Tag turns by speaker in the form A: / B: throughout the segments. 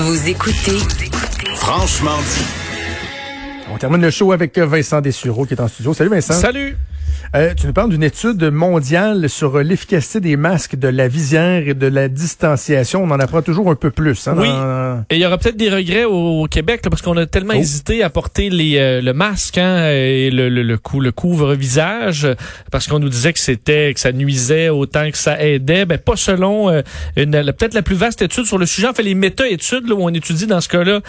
A: Vous écoutez
B: Franchement dit.
C: On termine le show avec Vincent Dessureau qui est en studio. Salut Vincent.
D: Salut.
C: Euh, tu nous parles d'une étude mondiale sur l'efficacité des masques, de la visière et de la distanciation. On en apprend toujours un peu plus. Hein,
D: Oui.
C: dans-
D: Et il y aura peut-être des regrets au, au Québec là, parce qu'on a tellement
C: Oh.
D: hésité à porter les, euh, le masque hein, et le, le, le, cou- le couvre-visage parce qu'on nous disait que c'était que ça nuisait autant que ça aidait. Ben pas selon euh, peut-être la plus vaste étude sur le sujet. En fait, les méta-études là, où on étudie dans ce cas-là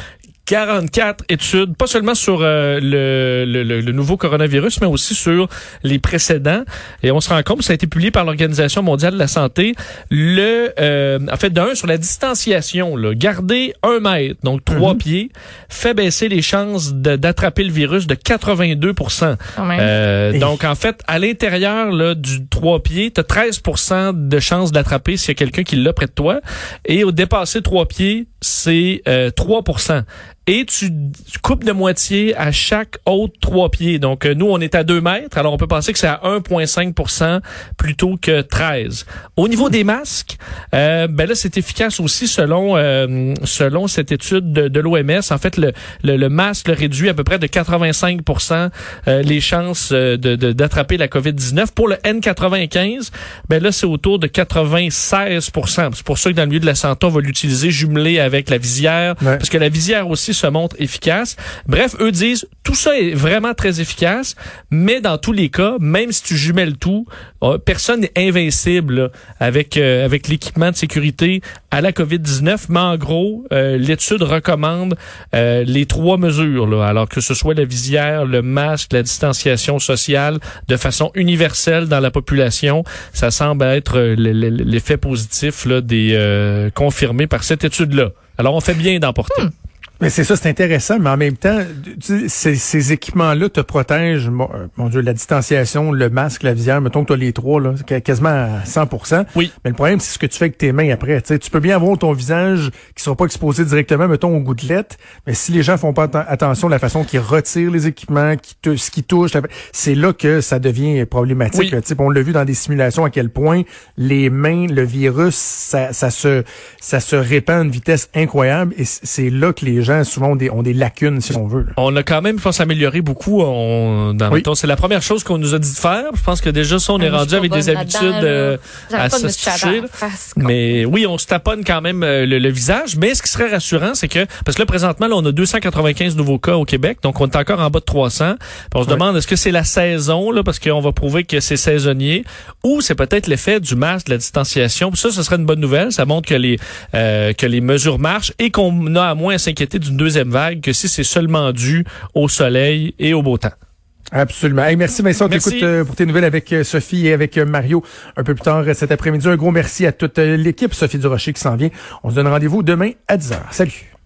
D: 44 études, pas seulement sur euh, le, le, le- le nouveau coronavirus, mais aussi sur les précédents. Et on se rend compte, ça a été publié par l'Organisation mondiale de la santé, le, euh, en fait, d'un, sur la distanciation, là, garder un mètre, donc trois pieds, fait baisser les chances d'attraper le virus de 82
E: Quand même.
D: euh,
C: Et-
D: donc, en fait, à l'intérieur là, du trois pieds, tu as 13% de chances d'attraper s'il y a quelqu'un qui l'a près de toi. Et au dépasser trois pieds, c'est euh, 3 et tu, tu coupes de moitié à chaque autre trois pieds. Donc, euh, nous, on est à 2 mètres. Alors, on peut penser que c'est à 1,5% plutôt que 13. Au niveau des masques, euh, ben là, c'est efficace aussi selon euh, selon cette étude de, de l'OMS. En fait, le, le, le masque le réduit à peu près de 85% euh, les chances euh, de- de- d'attraper la COVID-19. Pour le N95, ben là, c'est autour de 96% C'est pour ça que dans le milieu de la santé, on va l'utiliser jumelé avec la visière,
C: Ouais.
D: parce que la visière aussi se montre efficace. Bref, eux disent, tout ça est vraiment très efficace, mais dans tous les cas, même si tu jumelles tout, euh, personne n'est invincible là, avec euh, avec l'équipement de sécurité à la COVID-19. Mais en gros, euh, l'étude recommande euh, les trois mesures, là, alors que ce soit la visière, le masque, la distanciation sociale, de façon universelle dans la population. Ça semble être euh, l'effet positif là, des euh, confirmé par cette étude-là. Alors, on fait bien d'en porter.
C: Mais c'est ça, c'est intéressant, mais en même temps, ces, ces équipements-là te protègent, mon, euh, mon Dieu, la distanciation, le masque, la visière, mettons que tu as les trois, là, qu- quasiment à 100
D: Oui.
C: Mais le problème, c'est ce que tu fais avec tes mains après. Tu sais, tu peux bien avoir ton visage qui sera pas exposé directement, mettons, aux gouttelettes, mais si les gens font pas atten- attention à la façon qu'ils retirent les équipements, qui te, ce qui touche, c'est là que ça devient problématique.
D: Oui.
C: on l'a vu dans des simulations à quel point les mains, le virus, ça, ça se ça se répand à une vitesse incroyable et c'est là que les gens souvent ont des, ont des lacunes, si on veut. là.
D: On a quand même, je pense, amélioré beaucoup. On, dans
C: Oui.
D: c'est la première chose qu'on nous a dit de faire. Je pense que déjà, ça, on est
E: Ah,
D: rendu avec des habitudes euh, à se
E: toucher.
D: Mais oui, on se taponne quand même euh, le, le visage. Mais ce qui serait rassurant, c'est que parce que là présentement, là, on a 295 nouveaux cas au Québec, donc on est encore en bas de 300. Puis on se demande est-ce que c'est la saison là, parce qu'on va prouver que c'est saisonnier, ou c'est peut-être l'effet du masque, de la distanciation? Puis ça, ce serait une bonne nouvelle. Ça montre que les euh, que les mesures marchent et qu'on a à moins à s'inquiéter d'une deuxième vague que si c'est seulement dû au soleil et au beau temps.
C: Absolument. Hey, merci Vincent. On t'écoute euh, pour tes nouvelles avec euh, Sophie et avec euh, Mario un peu plus tard cet après-midi. Un gros merci à toute l'équipe Sophie Durocher qui s'en vient. On se donne rendez-vous demain à 10h. Salut.